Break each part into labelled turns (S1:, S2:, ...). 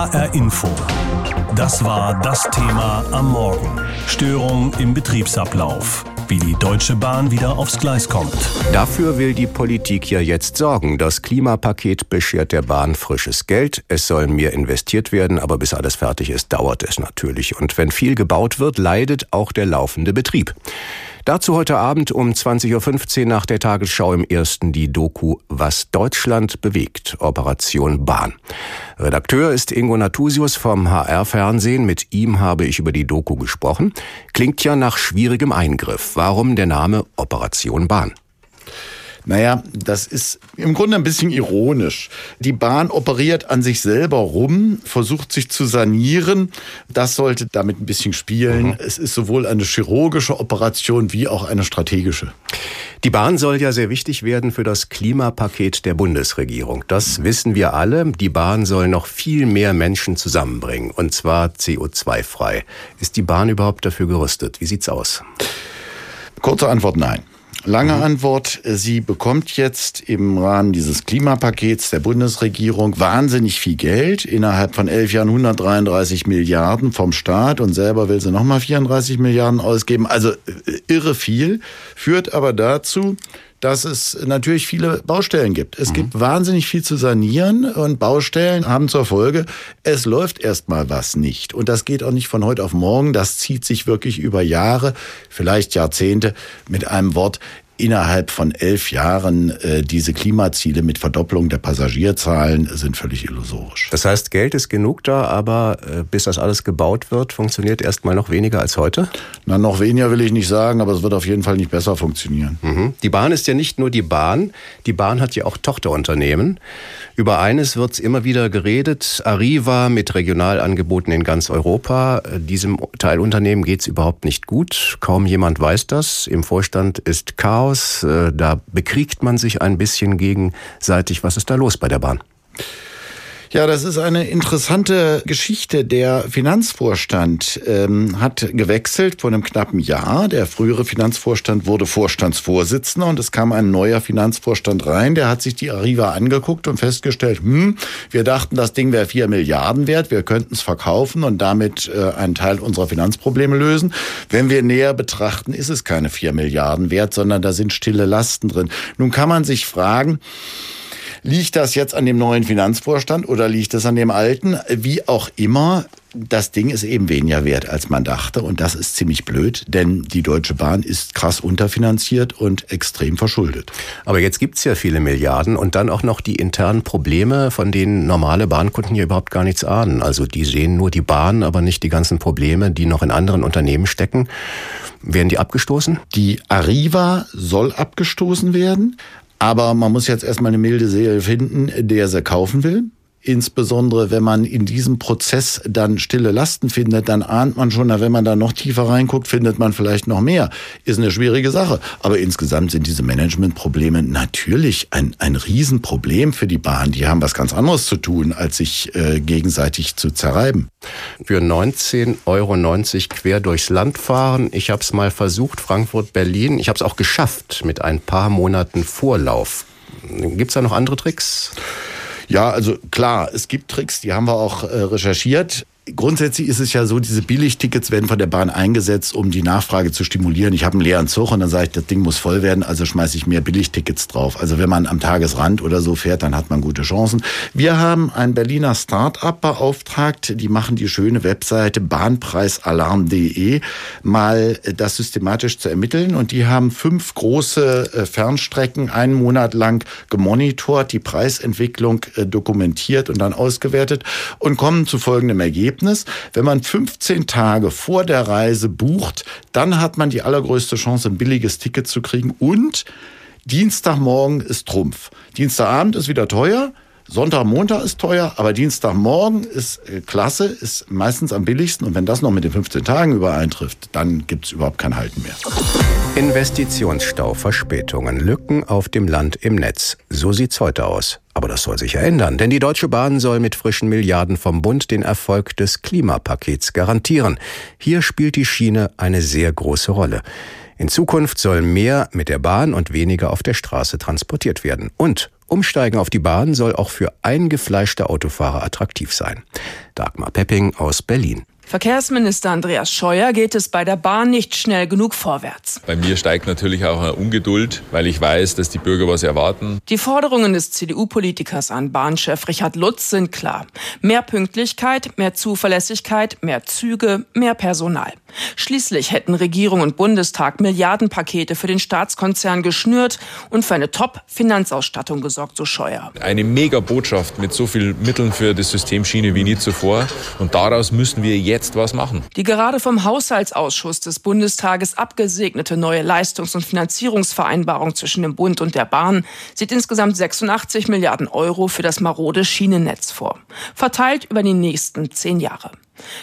S1: HR Info. Das war das Thema am Morgen. Störung im Betriebsablauf wie die Deutsche Bahn wieder aufs Gleis kommt.
S2: Dafür will die Politik ja jetzt sorgen. Das Klimapaket beschert der Bahn frisches Geld. Es soll mehr investiert werden, aber bis alles fertig ist, dauert es natürlich. Und wenn viel gebaut wird, leidet auch der laufende Betrieb. Dazu heute Abend um 20.15 Uhr nach der Tagesschau im ersten die Doku Was Deutschland bewegt, Operation Bahn. Redakteur ist Ingo Natusius vom HR-Fernsehen. Mit ihm habe ich über die Doku gesprochen. Klingt ja nach schwierigem Eingriff. Warum der Name Operation Bahn?
S3: Naja, das ist im Grunde ein bisschen ironisch. Die Bahn operiert an sich selber rum, versucht sich zu sanieren. Das sollte damit ein bisschen spielen. Mhm. Es ist sowohl eine chirurgische Operation wie auch eine strategische.
S2: Die Bahn soll ja sehr wichtig werden für das Klimapaket der Bundesregierung. Das wissen wir alle. Die Bahn soll noch viel mehr Menschen zusammenbringen, und zwar CO2-frei. Ist die Bahn überhaupt dafür gerüstet? Wie sieht's aus?
S3: Kurze Antwort nein. Lange mhm. Antwort. Sie bekommt jetzt im Rahmen dieses Klimapakets der Bundesregierung wahnsinnig viel Geld. Innerhalb von elf Jahren 133 Milliarden vom Staat und selber will sie nochmal 34 Milliarden ausgeben. Also äh, irre viel. Führt aber dazu, dass es natürlich viele Baustellen gibt. Es mhm. gibt wahnsinnig viel zu sanieren und Baustellen haben zur Folge, es läuft erstmal was nicht. Und das geht auch nicht von heute auf morgen. Das zieht sich wirklich über Jahre, vielleicht Jahrzehnte. Mit einem Wort, innerhalb von elf Jahren äh, diese Klimaziele mit Verdopplung der Passagierzahlen sind völlig illusorisch.
S2: Das heißt, Geld ist genug da, aber äh, bis das alles gebaut wird, funktioniert erstmal noch weniger als heute?
S3: Na, noch weniger will ich nicht sagen, aber es wird auf jeden Fall nicht besser funktionieren.
S2: Mhm. Die Bahn ist ja nicht nur die Bahn, die Bahn hat ja auch Tochterunternehmen. Über eines wird immer wieder geredet, Arriva mit Regionalangeboten in ganz Europa. Diesem Teilunternehmen geht es überhaupt nicht gut. Kaum jemand weiß das. Im Vorstand ist Chaos. Äh, da bekriegt man sich ein bisschen gegenseitig. Was ist da los bei der Bahn?
S3: Ja, das ist eine interessante Geschichte. Der Finanzvorstand ähm, hat gewechselt vor einem knappen Jahr. Der frühere Finanzvorstand wurde Vorstandsvorsitzender und es kam ein neuer Finanzvorstand rein. Der hat sich die Arriva angeguckt und festgestellt, hm, wir dachten, das Ding wäre vier Milliarden wert. Wir könnten es verkaufen und damit äh, einen Teil unserer Finanzprobleme lösen. Wenn wir näher betrachten, ist es keine vier Milliarden wert, sondern da sind stille Lasten drin. Nun kann man sich fragen, Liegt das jetzt an dem neuen Finanzvorstand oder liegt es an dem alten? Wie auch immer, das Ding ist eben weniger wert, als man dachte. Und das ist ziemlich blöd, denn die Deutsche Bahn ist krass unterfinanziert und extrem verschuldet.
S2: Aber jetzt gibt's ja viele Milliarden und dann auch noch die internen Probleme, von denen normale Bahnkunden hier überhaupt gar nichts ahnen. Also die sehen nur die Bahn, aber nicht die ganzen Probleme, die noch in anderen Unternehmen stecken. Werden die abgestoßen?
S3: Die Arriva soll abgestoßen werden. Aber man muss jetzt erstmal eine milde Seele finden, der sie kaufen will. Insbesondere wenn man in diesem Prozess dann stille Lasten findet, dann ahnt man schon, wenn man da noch tiefer reinguckt, findet man vielleicht noch mehr. Ist eine schwierige Sache. Aber insgesamt sind diese Managementprobleme natürlich ein, ein Riesenproblem für die Bahn. Die haben was ganz anderes zu tun, als sich äh, gegenseitig zu zerreiben.
S2: Für 19,90 Euro quer durchs Land fahren. Ich habe es mal versucht, Frankfurt, Berlin. Ich habe es auch geschafft mit ein paar Monaten Vorlauf. Gibt es da noch andere Tricks?
S3: Ja, also klar, es gibt Tricks, die haben wir auch äh, recherchiert grundsätzlich ist es ja so, diese Billigtickets werden von der Bahn eingesetzt, um die Nachfrage zu stimulieren. Ich habe einen leeren Zug und dann sage ich, das Ding muss voll werden, also schmeiße ich mehr Billigtickets drauf. Also wenn man am Tagesrand oder so fährt, dann hat man gute Chancen. Wir haben ein Berliner Start-up beauftragt, die machen die schöne Webseite bahnpreisalarm.de, mal das systematisch zu ermitteln und die haben fünf große äh, Fernstrecken einen Monat lang gemonitort, die Preisentwicklung äh, dokumentiert und dann ausgewertet und kommen zu folgendem Ergebnis. Ergebnis, wenn man 15 Tage vor der Reise bucht, dann hat man die allergrößte Chance, ein billiges Ticket zu kriegen und Dienstagmorgen ist Trumpf. Dienstagabend ist wieder teuer. Sonntag, Montag ist teuer, aber Dienstagmorgen ist äh, klasse, ist meistens am billigsten. Und wenn das noch mit den 15 Tagen übereintrifft, dann gibt es überhaupt kein Halten mehr.
S2: Investitionsstau, Verspätungen, Lücken auf dem Land im Netz. So sieht's heute aus. Aber das soll sich ja ändern, denn die Deutsche Bahn soll mit frischen Milliarden vom Bund den Erfolg des Klimapakets garantieren. Hier spielt die Schiene eine sehr große Rolle. In Zukunft soll mehr mit der Bahn und weniger auf der Straße transportiert werden. Und Umsteigen auf die Bahn soll auch für eingefleischte Autofahrer attraktiv sein. Dagmar Pepping aus Berlin.
S4: Verkehrsminister Andreas Scheuer geht es bei der Bahn nicht schnell genug vorwärts.
S5: Bei mir steigt natürlich auch eine Ungeduld, weil ich weiß, dass die Bürger was erwarten.
S4: Die Forderungen des CDU-Politikers an Bahnchef Richard Lutz sind klar. Mehr Pünktlichkeit, mehr Zuverlässigkeit, mehr Züge, mehr Personal. Schließlich hätten Regierung und Bundestag Milliardenpakete für den Staatskonzern geschnürt und für eine Top-Finanzausstattung gesorgt, so Scheuer.
S5: Eine Mega-Botschaft mit so vielen Mitteln für das System Schiene wie nie zuvor. Und daraus müssen wir jetzt was machen.
S4: Die gerade vom Haushaltsausschuss des Bundestages abgesegnete neue Leistungs- und Finanzierungsvereinbarung zwischen dem Bund und der Bahn sieht insgesamt 86 Milliarden Euro für das marode Schienennetz vor. Verteilt über die nächsten zehn Jahre.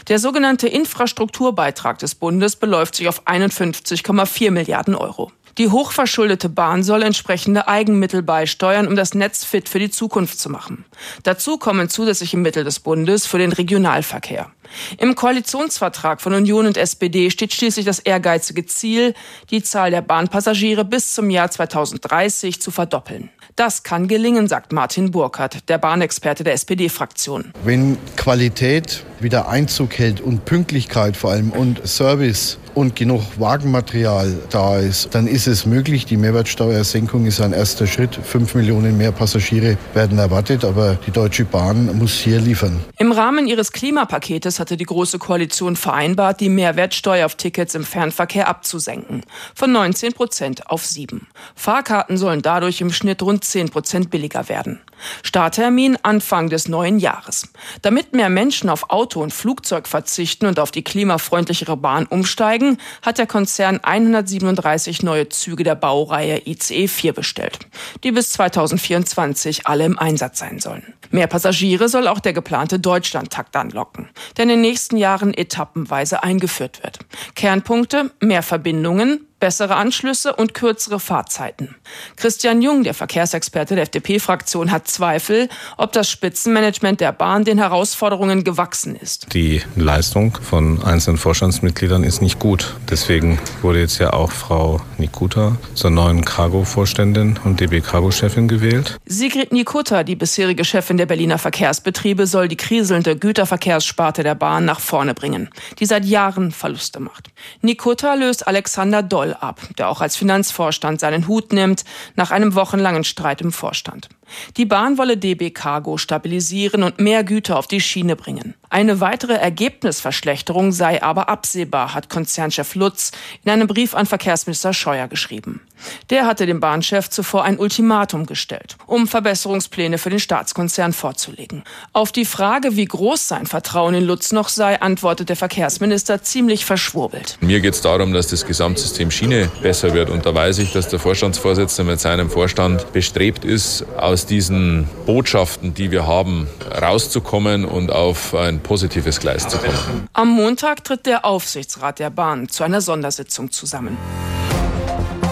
S4: Der sogenannte Infrastrukturbeitrag des Bundes beläuft sich auf 51,4 Milliarden Euro. Die hochverschuldete Bahn soll entsprechende Eigenmittel beisteuern, um das Netz fit für die Zukunft zu machen. Dazu kommen zusätzliche Mittel des Bundes für den Regionalverkehr. Im Koalitionsvertrag von Union und SPD steht schließlich das ehrgeizige Ziel, die Zahl der Bahnpassagiere bis zum Jahr 2030 zu verdoppeln. Das kann gelingen, sagt Martin Burkhardt, der Bahnexperte der SPD-Fraktion.
S6: Wenn Qualität wieder Einzug hält und Pünktlichkeit vor allem und Service und genug Wagenmaterial da ist, dann ist es möglich. Die Mehrwertsteuersenkung ist ein erster Schritt. Fünf Millionen mehr Passagiere werden erwartet, aber die Deutsche Bahn muss hier liefern.
S4: Im Rahmen ihres Klimapaketes hatte die Große Koalition vereinbart, die Mehrwertsteuer auf Tickets im Fernverkehr abzusenken. Von 19 Prozent auf 7. Fahrkarten sollen dadurch im Schnitt rund 10 Prozent billiger werden. Starttermin Anfang des neuen Jahres. Damit mehr Menschen auf Auto und Flugzeug verzichten und auf die klimafreundlichere Bahn umsteigen, hat der Konzern 137 neue Züge der Baureihe ICE 4 bestellt, die bis 2024 alle im Einsatz sein sollen. Mehr Passagiere soll auch der geplante Deutschlandtakt anlocken, der in den nächsten Jahren etappenweise eingeführt wird. Kernpunkte, mehr Verbindungen, bessere Anschlüsse und kürzere Fahrzeiten. Christian Jung, der Verkehrsexperte der FDP-Fraktion, hat Zweifel, ob das Spitzenmanagement der Bahn den Herausforderungen gewachsen ist.
S7: Die Leistung von einzelnen Vorstandsmitgliedern ist nicht gut. Deswegen wurde jetzt ja auch Frau Nikuta zur neuen Cargo-Vorständin und DB Cargo-Chefin gewählt.
S4: Sigrid Nikuta, die bisherige Chefin der Berliner Verkehrsbetriebe, soll die kriselnde Güterverkehrssparte der Bahn nach vorne bringen, die seit Jahren Verluste macht. Nikuta löst Alexander Doll Zoll ab, der auch als Finanzvorstand seinen Hut nimmt, nach einem wochenlangen Streit im Vorstand. Die Bahn wolle DB Cargo stabilisieren und mehr Güter auf die Schiene bringen. Eine weitere Ergebnisverschlechterung sei aber absehbar, hat Konzernchef Lutz in einem Brief an Verkehrsminister Scheuer geschrieben. Der hatte dem Bahnchef zuvor ein Ultimatum gestellt, um Verbesserungspläne für den Staatskonzern vorzulegen. Auf die Frage, wie groß sein Vertrauen in Lutz noch sei, antwortet der Verkehrsminister ziemlich verschwurbelt.
S5: Mir geht es darum, dass das Gesamtsystem Schiene besser wird. Und da weiß ich, dass der Vorstandsvorsitzende mit seinem Vorstand bestrebt ist, aus diesen Botschaften, die wir haben, rauszukommen und auf ein positives Gleis zu kommen.
S4: Am Montag tritt der Aufsichtsrat der Bahn zu einer Sondersitzung zusammen.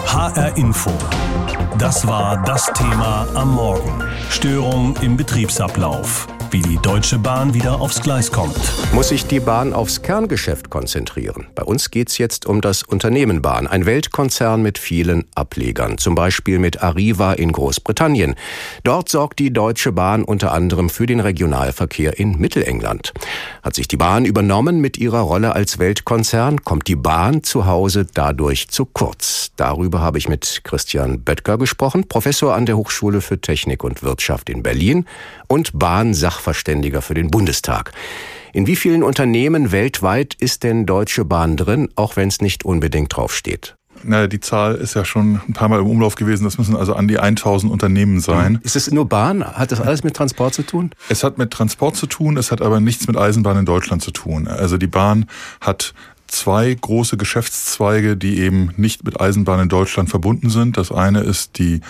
S1: HR Info. Das war das Thema am Morgen. Störung im Betriebsablauf wie die Deutsche Bahn wieder aufs Gleis kommt.
S2: Muss sich die Bahn aufs Kerngeschäft konzentrieren? Bei uns geht's jetzt um das Unternehmen Bahn, ein Weltkonzern mit vielen Ablegern, zum Beispiel mit Arriva in Großbritannien. Dort sorgt die Deutsche Bahn unter anderem für den Regionalverkehr in Mittelengland. Hat sich die Bahn übernommen mit ihrer Rolle als Weltkonzern, kommt die Bahn zu Hause dadurch zu kurz. Darüber habe ich mit Christian Böttger gesprochen, Professor an der Hochschule für Technik und Wirtschaft in Berlin und Bahnsachverständiger für den Bundestag. In wie vielen Unternehmen weltweit ist denn Deutsche Bahn drin, auch wenn es nicht unbedingt draufsteht?
S8: Na, die Zahl ist ja schon ein paar Mal im Umlauf gewesen. Das müssen also an die 1000 Unternehmen sein.
S2: Ist es nur Bahn? Hat das alles mit Transport zu tun?
S8: Es hat mit Transport zu tun, es hat aber nichts mit Eisenbahn in Deutschland zu tun. Also die Bahn hat zwei große Geschäftszweige, die eben nicht mit Eisenbahn in Deutschland verbunden sind. Das eine ist die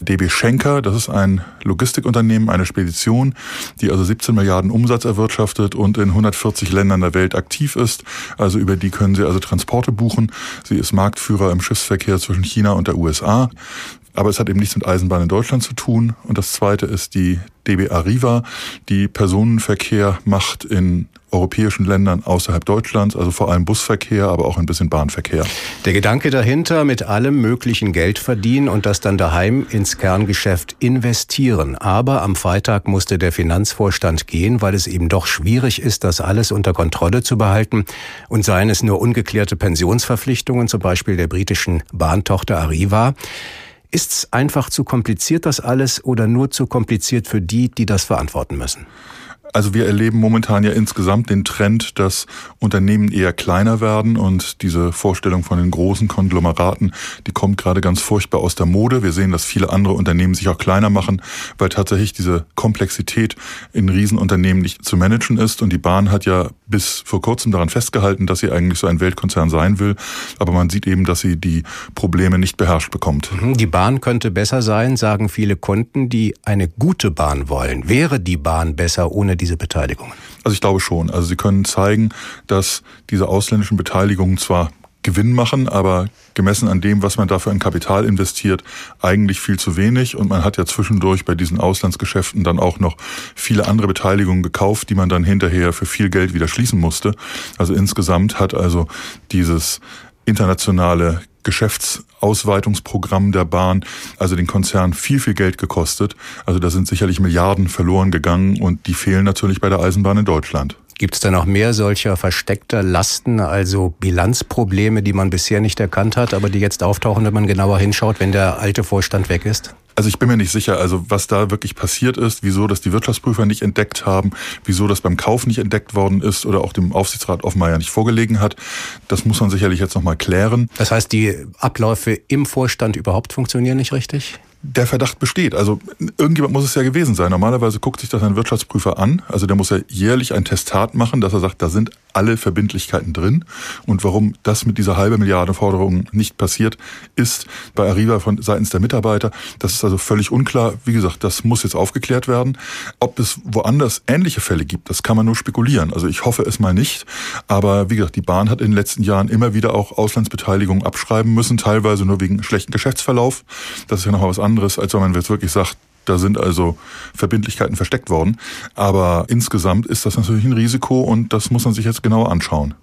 S8: DB Schenker, das ist ein Logistikunternehmen, eine Spedition, die also 17 Milliarden Umsatz erwirtschaftet und in 140 Ländern der Welt aktiv ist. Also über die können Sie also Transporte buchen. Sie ist Marktführer im Schiffsverkehr zwischen China und der USA. Aber es hat eben nichts mit Eisenbahn in Deutschland zu tun. Und das zweite ist die DB Arriva, die Personenverkehr macht in europäischen Ländern außerhalb Deutschlands, also vor allem Busverkehr, aber auch ein bisschen Bahnverkehr.
S2: Der Gedanke dahinter, mit allem möglichen Geld verdienen und das dann daheim ins Kerngeschäft investieren. Aber am Freitag musste der Finanzvorstand gehen, weil es eben doch schwierig ist, das alles unter Kontrolle zu behalten. Und seien es nur ungeklärte Pensionsverpflichtungen, zum Beispiel der britischen Bahntochter Arriva. Ist es einfach zu kompliziert, das alles, oder nur zu kompliziert für die, die das verantworten müssen?
S8: Also wir erleben momentan ja insgesamt den Trend, dass Unternehmen eher kleiner werden und diese Vorstellung von den großen Konglomeraten, die kommt gerade ganz furchtbar aus der Mode. Wir sehen, dass viele andere Unternehmen sich auch kleiner machen, weil tatsächlich diese Komplexität in Riesenunternehmen nicht zu managen ist. Und die Bahn hat ja bis vor kurzem daran festgehalten, dass sie eigentlich so ein Weltkonzern sein will. Aber man sieht eben, dass sie die Probleme nicht beherrscht bekommt.
S2: Mhm, die Bahn könnte besser sein, sagen viele Kunden, die eine gute Bahn wollen. Wäre die Bahn besser ohne diese Beteiligungen?
S8: Also ich glaube schon. Also sie können zeigen, dass diese ausländischen Beteiligungen zwar Gewinn machen, aber gemessen an dem, was man dafür in Kapital investiert, eigentlich viel zu wenig. Und man hat ja zwischendurch bei diesen Auslandsgeschäften dann auch noch viele andere Beteiligungen gekauft, die man dann hinterher für viel Geld wieder schließen musste. Also insgesamt hat also dieses internationale Geschäftsausweitungsprogramm der Bahn, also den Konzern viel, viel Geld gekostet. Also da sind sicherlich Milliarden verloren gegangen und die fehlen natürlich bei der Eisenbahn in Deutschland.
S2: Gibt es da noch mehr solcher versteckter Lasten, also Bilanzprobleme, die man bisher nicht erkannt hat, aber die jetzt auftauchen, wenn man genauer hinschaut, wenn der alte Vorstand weg ist?
S8: Also ich bin mir nicht sicher, also was da wirklich passiert ist, wieso das die Wirtschaftsprüfer nicht entdeckt haben, wieso das beim Kauf nicht entdeckt worden ist oder auch dem Aufsichtsrat Offenmeier nicht vorgelegen hat, das muss man sicherlich jetzt nochmal klären.
S2: Das heißt, die Abläufe im Vorstand überhaupt funktionieren nicht richtig?
S8: Der Verdacht besteht. Also irgendjemand muss es ja gewesen sein. Normalerweise guckt sich das ein Wirtschaftsprüfer an. Also der muss ja jährlich ein Testat machen, dass er sagt, da sind alle Verbindlichkeiten drin. Und warum das mit dieser halbe Milliarde Forderung nicht passiert, ist bei Arriva von seitens der Mitarbeiter. Das ist also völlig unklar. Wie gesagt, das muss jetzt aufgeklärt werden. Ob es woanders ähnliche Fälle gibt, das kann man nur spekulieren. Also ich hoffe es mal nicht. Aber wie gesagt, die Bahn hat in den letzten Jahren immer wieder auch Auslandsbeteiligungen abschreiben müssen, teilweise nur wegen schlechten Geschäftsverlauf. Das ist ja noch mal was anderes, als wenn man jetzt wirklich sagt, da sind also Verbindlichkeiten versteckt worden. Aber insgesamt ist das natürlich ein Risiko und das muss man sich jetzt genauer anschauen.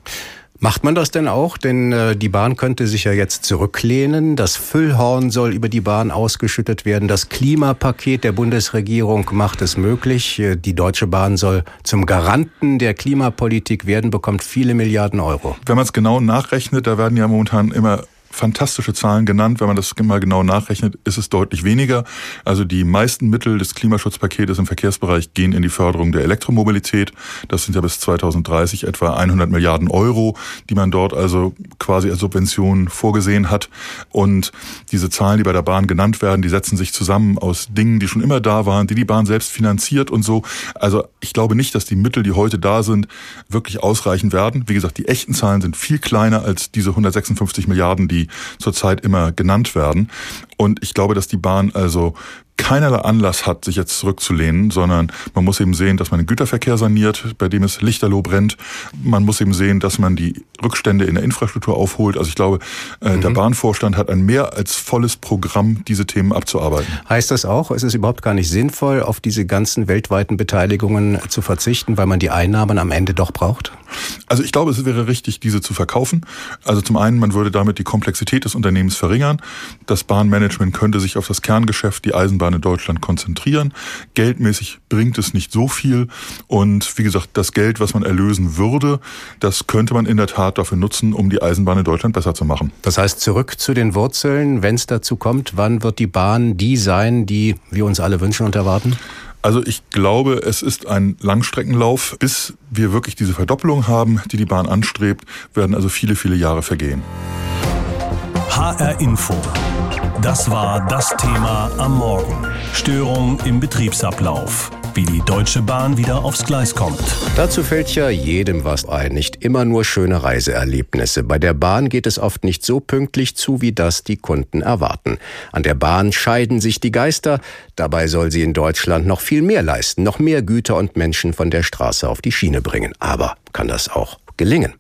S2: Macht man das denn auch? Denn äh, die Bahn könnte sich ja jetzt zurücklehnen. Das Füllhorn soll über die Bahn ausgeschüttet werden. Das Klimapaket der Bundesregierung macht es möglich. Äh, die Deutsche Bahn soll zum Garanten der Klimapolitik werden, bekommt viele Milliarden Euro.
S8: Wenn man es genau nachrechnet, da werden ja momentan immer fantastische Zahlen genannt. Wenn man das mal genau nachrechnet, ist es deutlich weniger. Also die meisten Mittel des Klimaschutzpaketes im Verkehrsbereich gehen in die Förderung der Elektromobilität. Das sind ja bis 2030 etwa 100 Milliarden Euro, die man dort also quasi als Subvention vorgesehen hat. Und diese Zahlen, die bei der Bahn genannt werden, die setzen sich zusammen aus Dingen, die schon immer da waren, die die Bahn selbst finanziert und so. Also ich glaube nicht, dass die Mittel, die heute da sind, wirklich ausreichen werden. Wie gesagt, die echten Zahlen sind viel kleiner als diese 156 Milliarden, die die zurzeit immer genannt werden. Und ich glaube, dass die Bahn also keinerlei Anlass hat, sich jetzt zurückzulehnen, sondern man muss eben sehen, dass man den Güterverkehr saniert, bei dem es lichterloh brennt. Man muss eben sehen, dass man die Rückstände in der Infrastruktur aufholt. Also ich glaube, äh, mhm. der Bahnvorstand hat ein mehr als volles Programm, diese Themen abzuarbeiten.
S2: Heißt das auch, es ist überhaupt gar nicht sinnvoll, auf diese ganzen weltweiten Beteiligungen zu verzichten, weil man die Einnahmen am Ende doch braucht?
S8: Also ich glaube, es wäre richtig, diese zu verkaufen. Also zum einen, man würde damit die Komplexität des Unternehmens verringern. Das Bahnmanagement könnte sich auf das Kerngeschäft, die Eisenbahn in Deutschland konzentrieren. Geldmäßig bringt es nicht so viel. Und wie gesagt, das Geld, was man erlösen würde, das könnte man in der Tat dafür nutzen, um die Eisenbahn in Deutschland besser zu machen.
S2: Das heißt, zurück zu den Wurzeln, wenn es dazu kommt, wann wird die Bahn die sein, die wir uns alle wünschen und erwarten?
S8: Also ich glaube, es ist ein Langstreckenlauf. Bis wir wirklich diese Verdoppelung haben, die die Bahn anstrebt, werden also viele, viele Jahre vergehen.
S1: HR Info. Das war das Thema am Morgen. Störung im Betriebsablauf wie die Deutsche Bahn wieder aufs Gleis kommt.
S2: Dazu fällt ja jedem was ein. Nicht immer nur schöne Reiseerlebnisse. Bei der Bahn geht es oft nicht so pünktlich zu, wie das die Kunden erwarten. An der Bahn scheiden sich die Geister. Dabei soll sie in Deutschland noch viel mehr leisten, noch mehr Güter und Menschen von der Straße auf die Schiene bringen. Aber kann das auch gelingen.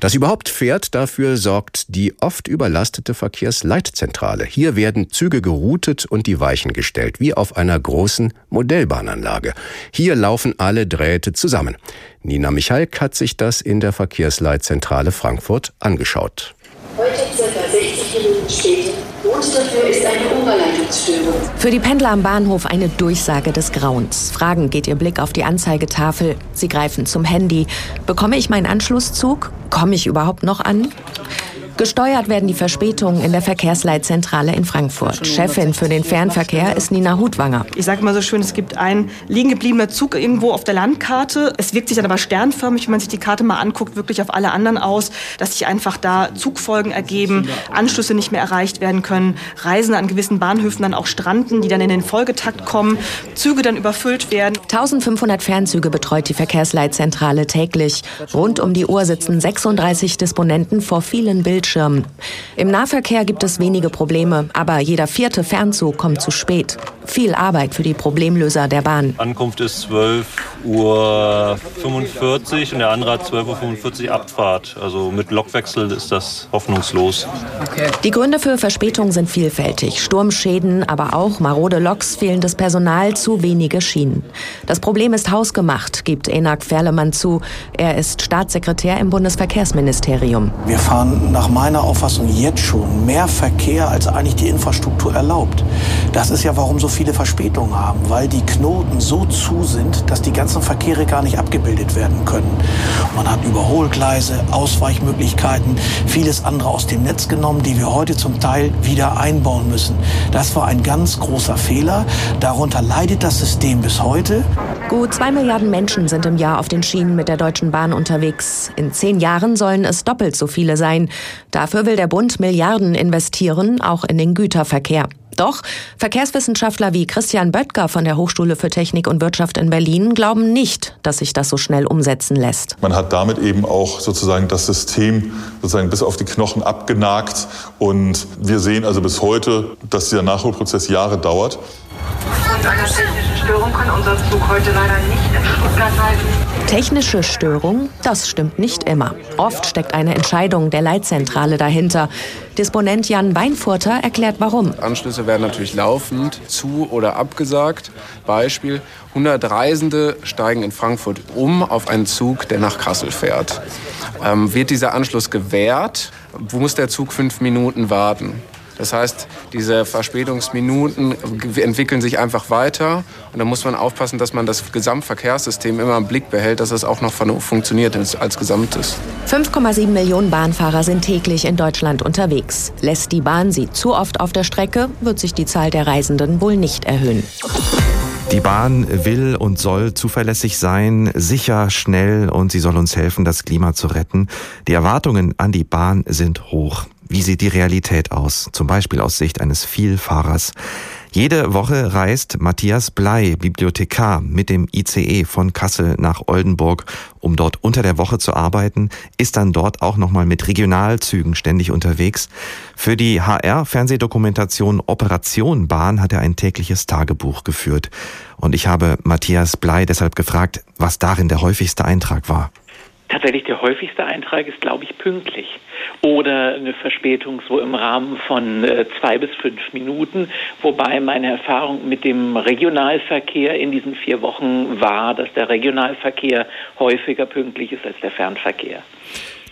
S2: Dass überhaupt fährt, dafür sorgt die oft überlastete Verkehrsleitzentrale. Hier werden Züge geroutet und die Weichen gestellt, wie auf einer großen Modellbahnanlage. Hier laufen alle Drähte zusammen. Nina Michalk hat sich das in der Verkehrsleitzentrale Frankfurt angeschaut.
S9: Heute circa 60 Minuten später. Grund dafür ist eine Oberleitungsstörung.
S10: Für die Pendler am Bahnhof eine Durchsage des Grauens. Fragen geht ihr Blick auf die Anzeigetafel. Sie greifen zum Handy. Bekomme ich meinen Anschlusszug? Komme ich überhaupt noch an? Gesteuert werden die Verspätungen in der Verkehrsleitzentrale in Frankfurt. Chefin für den Fernverkehr ist Nina Hutwanger.
S11: Ich sage mal so schön, es gibt ein liegen gebliebener Zug irgendwo auf der Landkarte. Es wirkt sich dann aber sternförmig, wenn man sich die Karte mal anguckt, wirklich auf alle anderen aus, dass sich einfach da Zugfolgen ergeben, Anschlüsse nicht mehr erreicht werden können, Reisende an gewissen Bahnhöfen dann auch stranden, die dann in den Folgetakt kommen, Züge dann überfüllt werden.
S10: 1500 Fernzüge betreut die Verkehrsleitzentrale täglich. Rund um die Uhr sitzen 36 Disponenten vor vielen Bildschirmen Bildschirmen. Im Nahverkehr gibt es wenige Probleme, aber jeder vierte Fernzug kommt zu spät. Viel Arbeit für die Problemlöser der Bahn.
S12: Ankunft ist 12 Uhr 45 und der andere hat 12.45 Uhr Abfahrt. Also mit Lokwechsel ist das hoffnungslos.
S10: Okay. Die Gründe für Verspätung sind vielfältig. Sturmschäden, aber auch marode Loks, fehlendes Personal, zu wenige Schienen. Das Problem ist hausgemacht, gibt Enak Ferlemann zu. Er ist Staatssekretär im Bundesverkehrsministerium.
S13: Wir fahren nach meiner Auffassung jetzt schon mehr Verkehr, als eigentlich die Infrastruktur erlaubt. Das ist ja, warum so viele Verspätungen haben, weil die Knoten so zu sind, dass die ganzen Verkehre gar nicht abgebildet werden können. Man hat Überholgleise, Ausweichmöglichkeiten, vieles andere aus dem Netz genommen, die wir heute zum Teil wieder einbauen müssen. Das war ein ganz großer Fehler. Darunter leidet das System bis heute.
S10: Gut zwei Milliarden Menschen sind im Jahr auf den Schienen mit der Deutschen Bahn unterwegs. In zehn Jahren sollen es doppelt so viele sein. Dafür will der Bund Milliarden investieren, auch in den Güterverkehr. Doch Verkehrswissenschaftler wie Christian Böttger von der Hochschule für Technik und Wirtschaft in Berlin glauben nicht, dass sich das so schnell umsetzen lässt.
S8: Man hat damit eben auch sozusagen das System sozusagen bis auf die Knochen abgenagt und wir sehen also bis heute, dass dieser Nachholprozess Jahre dauert.
S9: Aufgrund einer technischen Störung kann unser Zug heute leider nicht in Stuttgart halten.
S10: Technische Störung, das stimmt nicht immer. Oft steckt eine Entscheidung der Leitzentrale dahinter. Disponent Jan Weinfurter erklärt warum.
S14: Anschlüsse werden natürlich laufend zu- oder abgesagt. Beispiel, 100 Reisende steigen in Frankfurt um auf einen Zug, der nach Kassel fährt. Ähm, wird dieser Anschluss gewährt, muss der Zug fünf Minuten warten. Das heißt, diese Verspätungsminuten entwickeln sich einfach weiter und da muss man aufpassen, dass man das Gesamtverkehrssystem immer im Blick behält, dass es auch noch funktioniert als Gesamtes.
S10: 5,7 Millionen Bahnfahrer sind täglich in Deutschland unterwegs. Lässt die Bahn sie zu oft auf der Strecke, wird sich die Zahl der Reisenden wohl nicht erhöhen.
S15: Die Bahn will und soll zuverlässig sein, sicher, schnell und sie soll uns helfen, das Klima zu retten. Die Erwartungen an die Bahn sind hoch. Wie sieht die Realität aus? Zum Beispiel aus Sicht eines Vielfahrers. Jede Woche reist Matthias Blei, Bibliothekar, mit dem ICE von Kassel nach Oldenburg, um dort unter der Woche zu arbeiten, ist dann dort auch nochmal mit Regionalzügen ständig unterwegs. Für die HR-Fernsehdokumentation Operation Bahn hat er ein tägliches Tagebuch geführt. Und ich habe Matthias Blei deshalb gefragt, was darin der häufigste Eintrag war.
S16: Tatsächlich der häufigste Eintrag ist, glaube ich, pünktlich oder eine Verspätung so im Rahmen von äh, zwei bis fünf Minuten, wobei meine Erfahrung mit dem Regionalverkehr in diesen vier Wochen war, dass der Regionalverkehr häufiger pünktlich ist als der Fernverkehr.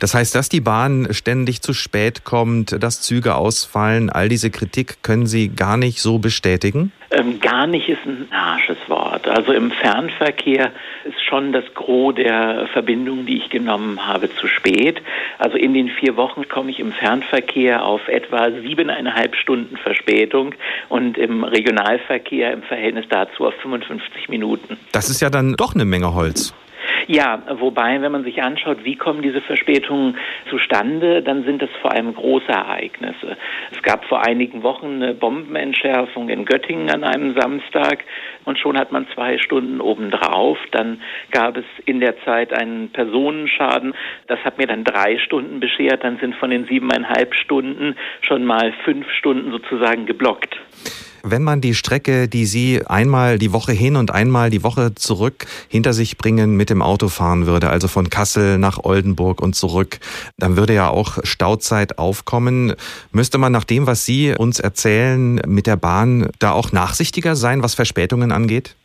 S15: Das heißt, dass die Bahn ständig zu spät kommt, dass Züge ausfallen, all diese Kritik können Sie gar nicht so bestätigen?
S16: Ähm, gar nicht ist ein harsches Wort. Also im Fernverkehr ist schon das Gros der Verbindungen, die ich genommen habe, zu spät. Also in den vier Wochen komme ich im Fernverkehr auf etwa siebeneinhalb Stunden Verspätung und im Regionalverkehr im Verhältnis dazu auf 55 Minuten.
S15: Das ist ja dann doch eine Menge Holz.
S16: Ja, wobei, wenn man sich anschaut, wie kommen diese Verspätungen zustande, dann sind es vor allem große Ereignisse. Es gab vor einigen Wochen eine Bombenentschärfung in Göttingen an einem Samstag und schon hat man zwei Stunden obendrauf. Dann gab es in der Zeit einen Personenschaden. Das hat mir dann drei Stunden beschert. Dann sind von den siebeneinhalb Stunden schon mal fünf Stunden sozusagen geblockt.
S15: Wenn man die Strecke, die Sie einmal die Woche hin und einmal die Woche zurück hinter sich bringen, mit dem Auto fahren würde, also von Kassel nach Oldenburg und zurück, dann würde ja auch Stauzeit aufkommen. Müsste man nach dem, was Sie uns erzählen, mit der Bahn da auch nachsichtiger sein, was Verspätungen angeht?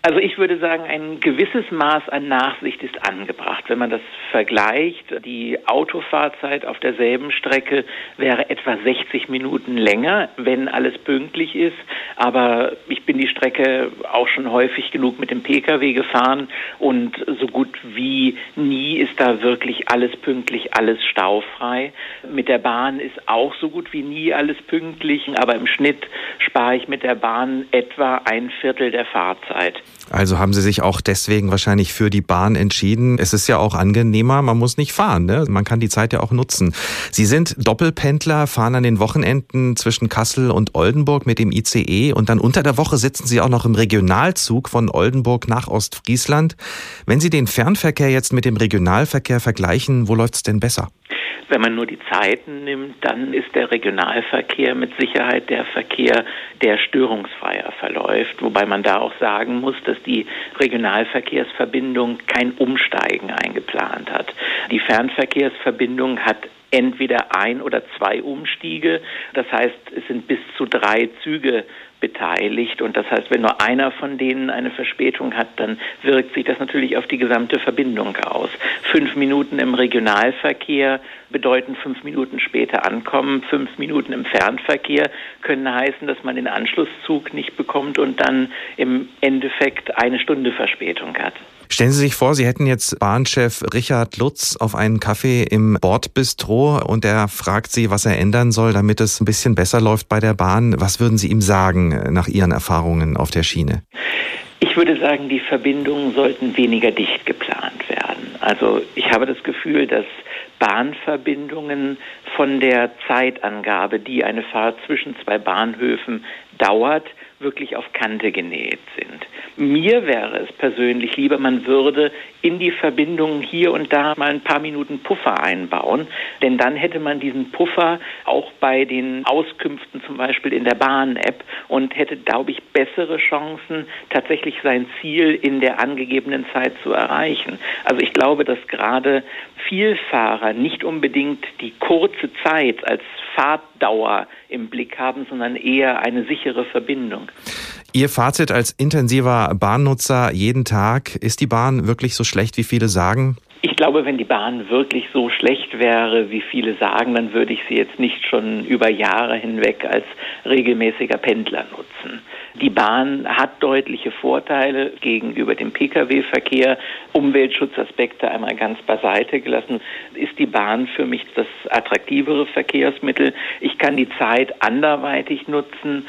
S16: Also ich würde sagen, ein gewisses Maß an Nachsicht ist angebracht. Wenn man das vergleicht, die Autofahrzeit auf derselben Strecke wäre etwa 60 Minuten länger, wenn alles pünktlich ist. Aber ich bin die Strecke auch schon häufig genug mit dem Pkw gefahren und so gut wie nie ist da wirklich alles pünktlich, alles staufrei. Mit der Bahn ist auch so gut wie nie alles pünktlich, aber im Schnitt spare ich mit der Bahn etwa ein Viertel der Fahrzeit.
S15: Also haben Sie sich auch deswegen wahrscheinlich für die Bahn entschieden. Es ist ja auch angenehmer, man muss nicht fahren, ne? man kann die Zeit ja auch nutzen. Sie sind Doppelpendler, fahren an den Wochenenden zwischen Kassel und Oldenburg mit dem ICE und dann unter der Woche sitzen Sie auch noch im Regionalzug von Oldenburg nach Ostfriesland. Wenn Sie den Fernverkehr jetzt mit dem Regionalverkehr vergleichen, wo läuft's denn besser?
S16: Wenn man nur die Zeiten nimmt, dann ist der Regionalverkehr mit Sicherheit der Verkehr, der störungsfreier verläuft. Wobei man da auch sagen muss, dass die Regionalverkehrsverbindung kein Umsteigen eingeplant hat. Die Fernverkehrsverbindung hat entweder ein oder zwei Umstiege. Das heißt, es sind bis zu drei Züge beteiligt. Und das heißt, wenn nur einer von denen eine Verspätung hat, dann wirkt sich das natürlich auf die gesamte Verbindung aus. Fünf Minuten im Regionalverkehr bedeuten fünf Minuten später ankommen. Fünf Minuten im Fernverkehr können heißen, dass man den Anschlusszug nicht bekommt und dann im Endeffekt eine Stunde Verspätung hat.
S15: Stellen Sie sich vor, Sie hätten jetzt Bahnchef Richard Lutz auf einen Kaffee im Bordbistro und er fragt Sie, was er ändern soll, damit es ein bisschen besser läuft bei der Bahn. Was würden Sie ihm sagen äh, nach Ihren Erfahrungen auf der Schiene?
S16: Ich würde sagen, die Verbindungen sollten weniger dicht geplant werden. Also ich habe das Gefühl, dass Bahnverbindungen von der Zeitangabe, die eine Fahrt zwischen zwei Bahnhöfen dauert, wirklich auf Kante genäht sind. Mir wäre es persönlich lieber, man würde in die Verbindungen hier und da mal ein paar Minuten Puffer einbauen, denn dann hätte man diesen Puffer auch bei den Auskünften zum Beispiel in der Bahn-App und hätte, glaube ich, bessere Chancen, tatsächlich sein Ziel in der angegebenen Zeit zu erreichen. Also ich glaube, dass gerade Vielfahrer nicht unbedingt die kurze Zeit als Fahrtdauer im Blick haben, sondern eher eine sichere Verbindung.
S15: Ihr Fazit als intensiver Bahnnutzer jeden Tag, ist die Bahn wirklich so schlecht, wie viele sagen?
S16: Ich glaube, wenn die Bahn wirklich so schlecht wäre, wie viele sagen, dann würde ich sie jetzt nicht schon über Jahre hinweg als regelmäßiger Pendler nutzen. Die Bahn hat deutliche Vorteile gegenüber dem Pkw-Verkehr. Umweltschutzaspekte einmal ganz beiseite gelassen, ist die Bahn für mich das attraktivere Verkehrsmittel. Ich kann die Zeit anderweitig nutzen.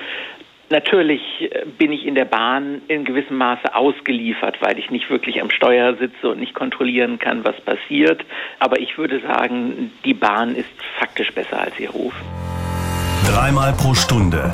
S16: Natürlich äh, bin ich in der Bahn in gewissem Maße ausgeliefert, weil ich nicht wirklich am Steuer sitze und nicht kontrollieren kann, was passiert. Aber ich würde sagen, die Bahn ist faktisch besser als ihr Ruf.
S1: Dreimal pro Stunde